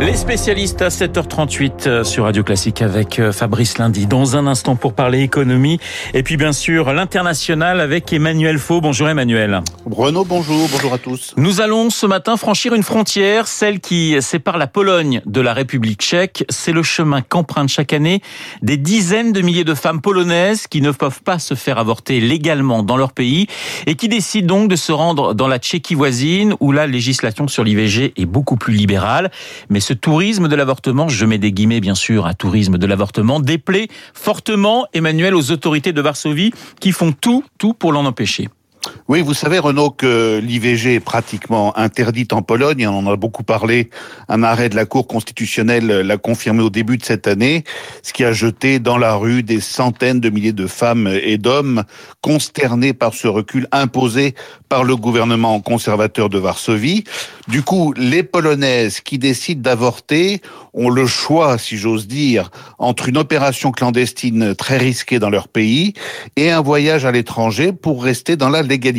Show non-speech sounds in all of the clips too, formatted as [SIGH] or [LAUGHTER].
Les spécialistes à 7h38 euh, sur Radio Classique avec euh, Fabrice Lundi. Dans un instant pour parler économie. Et puis bien sûr l'international avec Emmanuel Faux. Bonjour Emmanuel. Renaud, bonjour. Bonjour à tous. Nous allons ce matin franchir une frontière, celle qui sépare la Pologne de la République tchèque. C'est le chemin qu'empruntent chaque année des dizaines de milliers de femmes polonaises qui ne peuvent pas se faire avorter légalement dans leur pays et qui décident donc de se rendre dans la Tchéquie voisine où la législation sur l'IVG est beaucoup plus libérale. Mais ce tourisme de l'avortement, je mets des guillemets bien sûr à tourisme de l'avortement, déplaît fortement Emmanuel aux autorités de Varsovie qui font tout, tout pour l'en empêcher. Oui, vous savez, Renaud, que l'IVG est pratiquement interdite en Pologne. On en a beaucoup parlé. Un arrêt de la Cour constitutionnelle l'a confirmé au début de cette année, ce qui a jeté dans la rue des centaines de milliers de femmes et d'hommes consternés par ce recul imposé par le gouvernement conservateur de Varsovie. Du coup, les Polonaises qui décident d'avorter ont le choix, si j'ose dire, entre une opération clandestine très risquée dans leur pays et un voyage à l'étranger pour rester dans la légalité.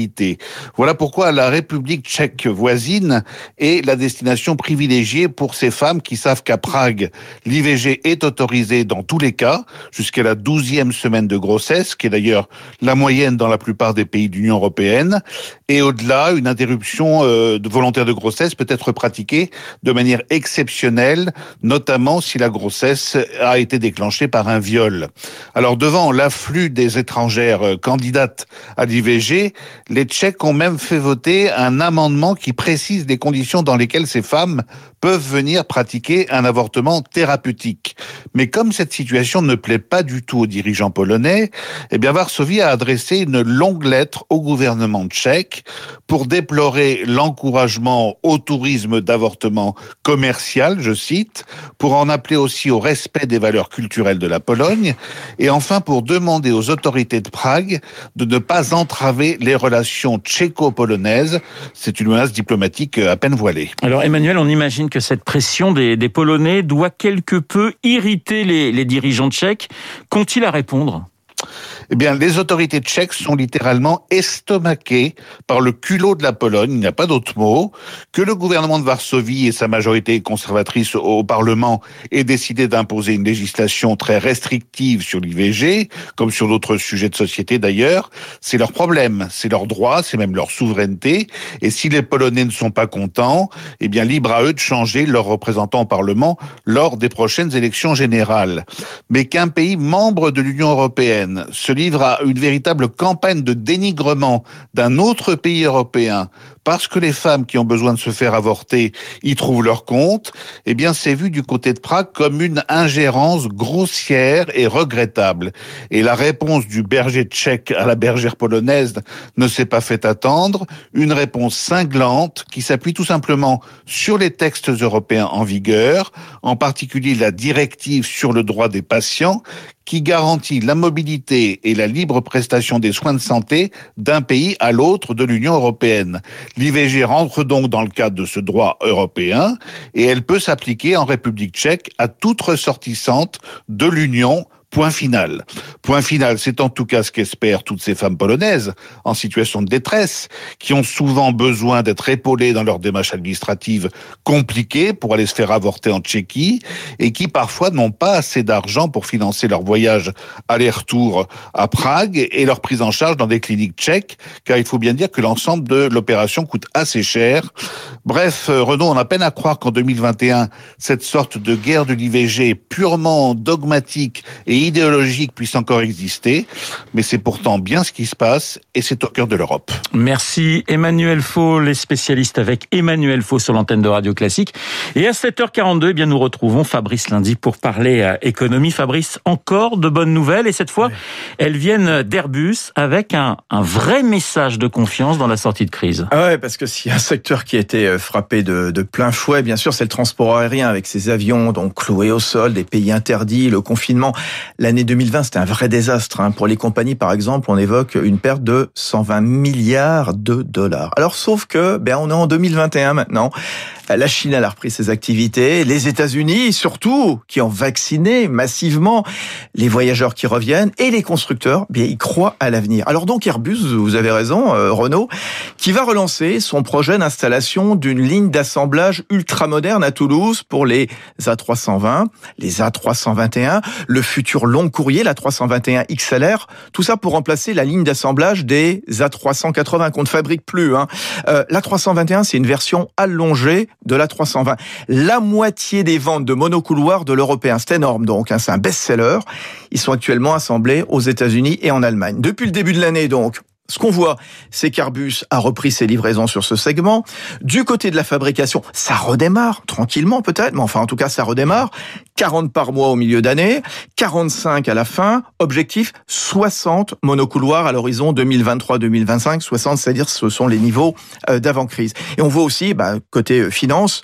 Voilà pourquoi la République tchèque voisine est la destination privilégiée pour ces femmes qui savent qu'à Prague, l'IVG est autorisé dans tous les cas, jusqu'à la douzième semaine de grossesse, qui est d'ailleurs la moyenne dans la plupart des pays de l'Union européenne. Et au-delà, une interruption euh, volontaire de grossesse peut être pratiquée de manière exceptionnelle, notamment si la grossesse a été déclenchée par un viol. Alors devant l'afflux des étrangères euh, candidates à l'IVG, les Tchèques ont même fait voter un amendement qui précise les conditions dans lesquelles ces femmes peuvent venir pratiquer un avortement thérapeutique. Mais comme cette situation ne plaît pas du tout aux dirigeants polonais, eh bien Varsovie a adressé une longue lettre au gouvernement tchèque pour déplorer l'encouragement au tourisme d'avortement commercial, je cite, pour en appeler aussi au respect des valeurs culturelles de la Pologne, et enfin pour demander aux autorités de Prague de ne pas entraver les relations tchéco-polonaises. C'est une menace diplomatique à peine voilée. Alors Emmanuel, on imagine que cette pression des, des Polonais doit quelque peu irriter les, les dirigeants tchèques. Qu'ont-ils à répondre? Eh bien, les autorités tchèques sont littéralement estomaquées par le culot de la Pologne, il n'y a pas d'autre mot, que le gouvernement de Varsovie et sa majorité conservatrice au Parlement aient décidé d'imposer une législation très restrictive sur l'IVG, comme sur d'autres sujets de société d'ailleurs. C'est leur problème, c'est leur droit, c'est même leur souveraineté. Et si les Polonais ne sont pas contents, eh bien, libre à eux de changer leurs représentants au Parlement lors des prochaines élections générales. Mais qu'un pays membre de l'Union européenne se livre à une véritable campagne de dénigrement d'un autre pays européen parce que les femmes qui ont besoin de se faire avorter y trouvent leur compte, eh bien c'est vu du côté de Prague comme une ingérence grossière et regrettable. Et la réponse du berger tchèque à la bergère polonaise ne s'est pas fait attendre, une réponse cinglante qui s'appuie tout simplement sur les textes européens en vigueur, en particulier la directive sur le droit des patients qui garantit la mobilité et la libre prestation des soins de santé d'un pays à l'autre de l'Union européenne. L'IVG rentre donc dans le cadre de ce droit européen et elle peut s'appliquer en République tchèque à toute ressortissante de l'Union Point final. Point final, c'est en tout cas ce qu'espèrent toutes ces femmes polonaises en situation de détresse, qui ont souvent besoin d'être épaulées dans leurs démarches administratives compliquées pour aller se faire avorter en Tchéquie, et qui parfois n'ont pas assez d'argent pour financer leur voyage aller-retour à Prague et leur prise en charge dans des cliniques tchèques, car il faut bien dire que l'ensemble de l'opération coûte assez cher. Bref, euh, Renaud, on a peine à croire qu'en 2021, cette sorte de guerre de l'IVG purement dogmatique et idéologique puisse encore exister, mais c'est pourtant bien ce qui se passe et c'est au cœur de l'Europe. Merci Emmanuel Faux, les spécialistes avec Emmanuel Faux sur l'antenne de Radio Classique. Et à 7h42, eh bien nous retrouvons Fabrice Lundi pour parler euh, économie. Fabrice, encore de bonnes nouvelles et cette fois, elles viennent d'Airbus avec un, un vrai message de confiance dans la sortie de crise. Ah ouais, parce que s'il y a un secteur qui a été euh, frappé de, de plein fouet, bien sûr, c'est le transport aérien avec ses avions donc cloués au sol, des pays interdits, le confinement. L'année 2020, c'était un vrai désastre. Hein. Pour les compagnies, par exemple, on évoque une perte de 120 milliards de dollars. Alors, sauf que, ben, on est en 2021 maintenant. La Chine a repris ses activités, les États-Unis surtout, qui ont vacciné massivement les voyageurs qui reviennent et les constructeurs, bien ils croient à l'avenir. Alors donc Airbus, vous avez raison, euh, Renault, qui va relancer son projet d'installation d'une ligne d'assemblage ultramoderne à Toulouse pour les A320, les A321, le futur long courrier, la 321 XLR, tout ça pour remplacer la ligne d'assemblage des A380 qu'on ne fabrique plus. Hein. Euh, la 321, c'est une version allongée de la 320. La moitié des ventes de monocouloirs de l'européen, c'est énorme donc, hein, c'est un best-seller. Ils sont actuellement assemblés aux États-Unis et en Allemagne. Depuis le début de l'année donc, ce qu'on voit, c'est qu'Airbus a repris ses livraisons sur ce segment. Du côté de la fabrication, ça redémarre, tranquillement peut-être, mais enfin en tout cas ça redémarre. 40 par mois au milieu d'année, 45 à la fin. Objectif, 60 monocouloirs à l'horizon 2023-2025. 60, c'est-à-dire ce sont les niveaux euh, d'avant-crise. Et on voit aussi, bah, côté euh, finance,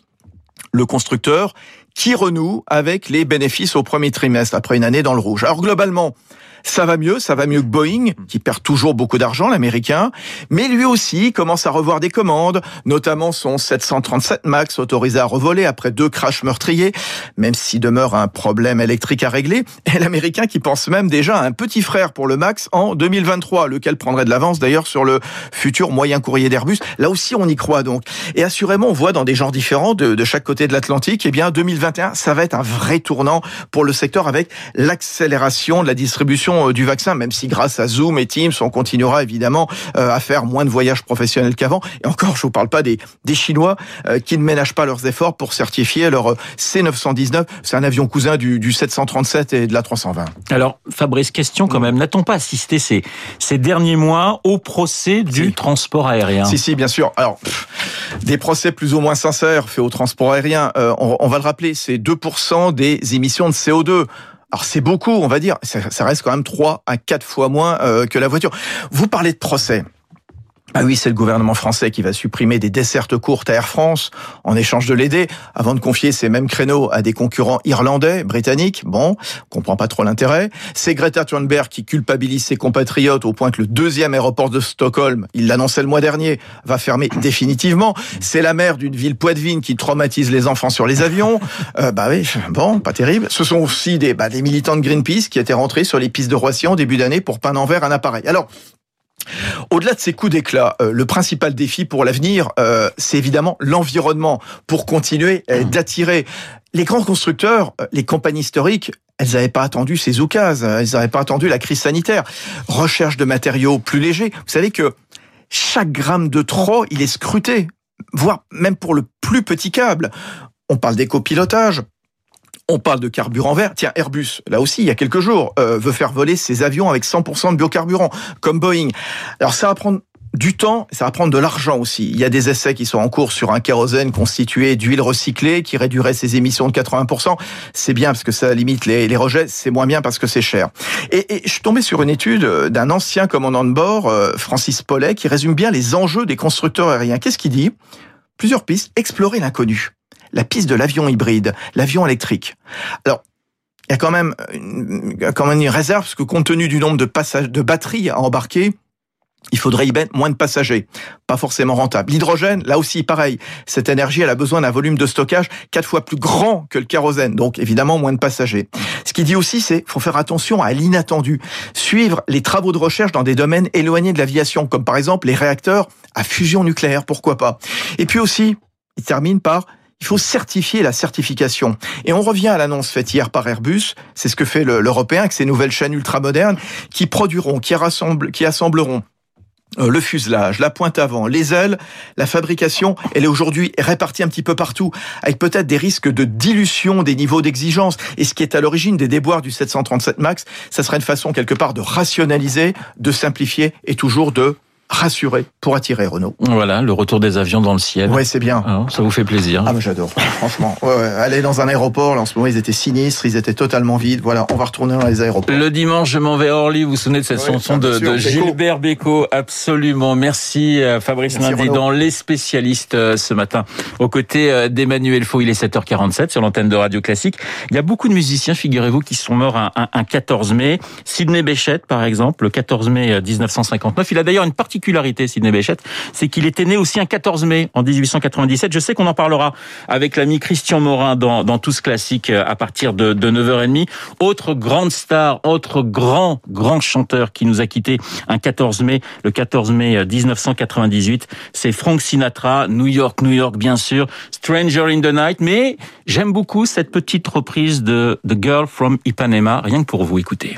le constructeur qui renoue avec les bénéfices au premier trimestre après une année dans le rouge. Alors globalement, ça va mieux, ça va mieux que Boeing, qui perd toujours beaucoup d'argent, l'américain, mais lui aussi commence à revoir des commandes, notamment son 737 MAX autorisé à revoler après deux crashs meurtriers, même s'il demeure un problème électrique à régler, [LAUGHS] et l'américain qui pense même déjà à un petit frère pour le MAX en 2023, lequel prendrait de l'avance d'ailleurs sur le futur moyen courrier d'Airbus. Là aussi, on y croit donc. Et assurément, on voit dans des genres différents de, de chaque côté de l'Atlantique, eh bien, 2021, ça va être un vrai tournant pour le secteur avec l'accélération de la distribution euh, du vaccin, même si grâce à Zoom et Teams, on continuera évidemment euh, à faire moins de voyages professionnels qu'avant. Et encore, je vous parle pas des, des Chinois euh, qui ne ménagent pas leurs efforts pour certifier leur C919. C'est un avion cousin du, du 737 et de la 320. Alors, Fabrice, question quand même. N'a-t-on pas assisté ces, ces derniers mois au procès du Si. transport aérien? Si, si, bien sûr. Alors, pff, des procès plus ou moins sincères faits au transport aérien. Euh, on, on va le rappeler, c'est 2% des émissions de CO2. Alors c'est beaucoup, on va dire. Ça, reste quand même 3 à 4 fois moins euh, que la voiture. Vous parlez de procès. Ah oui, c'est le gouvernement français qui va supprimer des dessertes courtes à Air France en échange de l'aider, avant de confier ces mêmes créneaux à des concurrents irlandais, britanniques. Bon, on comprend pas trop l'intérêt. C'est Greta Thunberg qui culpabilise ses compatriotes au point que le deuxième aéroport de Stockholm, il l'annonçait le mois dernier, va fermer définitivement. C'est la maire d'une ville poitevine qui traumatise les enfants sur les avions. [LAUGHS] Euh, bah oui, bon, pas terrible. Ce sont aussi des, bah, des militants de Greenpeace qui étaient rentrés sur les pistes de Roissy en début d'année pour peindre en vert un appareil. Alors, au-delà de ces coups d'éclat, euh, le principal défi pour l'avenir, euh, c'est évidemment l'environnement pour continuer euh, d'attirer les grands constructeurs, euh, les compagnies historiques. Elles n'avaient pas attendu ces oukases, elles n'avaient pas attendu la crise sanitaire. Recherche de matériaux plus légers. Vous savez que chaque gramme de trop, il est scruté, voire même pour le plus petit câble. On parle d'éco-pilotage, on parle de carburant vert. Tiens, Airbus, là aussi, il y a quelques jours, euh, veut faire voler ses avions avec 100% de biocarburant, comme Boeing. Alors ça va prendre du temps, ça va prendre de l'argent aussi. Il y a des essais qui sont en cours sur un kérosène constitué d'huile recyclée qui réduirait ses émissions de 80%. C'est bien parce que ça limite les, les rejets, c'est moins bien parce que c'est cher. Et, et, je suis tombé sur une étude d'un ancien commandant de bord, euh, Francis Paulet, qui résume bien les enjeux des constructeurs aériens. Qu'est-ce qu'il dit? Plusieurs pistes, explorer l'inconnu la piste de l'avion hybride, l'avion électrique. Alors, il y a quand même une, réserve, parce que compte tenu du nombre de, passages, de batteries à embarquer, il faudrait y mettre moins de passagers. Pas forcément rentable. L'hydrogène, là aussi, pareil. Cette énergie, elle a besoin d'un volume de stockage quatre fois plus grand que le kérosène. Donc, évidemment, moins de passagers. Ce qu'il dit aussi, c'est faut faire attention à l'inattendu. Suivre les travaux de recherche dans des domaines éloignés de l'aviation, comme par exemple les réacteurs à fusion nucléaire, pourquoi pas? Et puis aussi, il termine par il faut certifier la certification. Et on revient à l'annonce faite hier par Airbus, c'est ce que fait l'Européen avec ces nouvelles chaînes ultramodernes qui produiront, qui, rassemblent, qui assembleront euh, le fuselage, la pointe avant, les ailes, la fabrication, elle est aujourd'hui répartie un petit peu partout, avec peut-être des risques de dilution des niveaux d'exigence. Et ce qui est à l'origine des déboires du 737 MAX, ça serait une façon quelque part de rationaliser, de simplifier et toujours de rassuré pour attirer Renault. Voilà, le retour des avions dans le ciel. Ouais, c'est bien. Ah, ça vous fait plaisir. Ah, j'adore, franchement. Ouais, ouais. Aller dans un aéroport, là, en ce moment, ils étaient sinistres, ils étaient totalement vides. Voilà, on va retourner dans les aéroports. Le dimanche, je m'en vais à Orly. Vous vous souvenez de cette Ouais, chanson de. Gilbert Bécaud Absolument. Merci euh, Fabrice Lundi dans Les Spécialistes euh, ce matin, aux côtés euh, d'Emmanuel Faux. Il est 7h47 sur l'antenne de Radio Classique. Il y a beaucoup de musiciens, figurez-vous, qui sont morts un, un- un 14 mai. Sidney Bechet, par exemple, le 14 mai euh, 1959. Il a d'ailleurs une partie particularité, Sidney Béchette, c'est qu'il était né aussi un 14 mai en 1897. Je sais qu'on en parlera avec l'ami Christian Morin dans, dans Tous Classiques euh, à partir de, de 9h30. Autre grande star, autre grand, grand chanteur qui nous a quitté un 14 mai, le 14 mai 1998, c'est Frank Sinatra, New York, New York, bien sûr, Stranger in the Night, mais j'aime beaucoup cette petite reprise de The Girl from Ipanema, rien que pour vous, écoutez.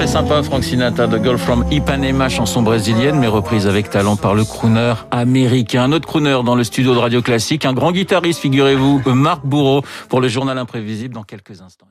très sympa, Frank Sinatra, The Girl from Ipanema, chanson brésilienne, mais reprise avec talent par le crooner américain. Un autre crooner dans le studio de Radio Classique, un grand guitariste, figurez-vous, Marc Bourreau, pour le journal imprévisible dans quelques instants.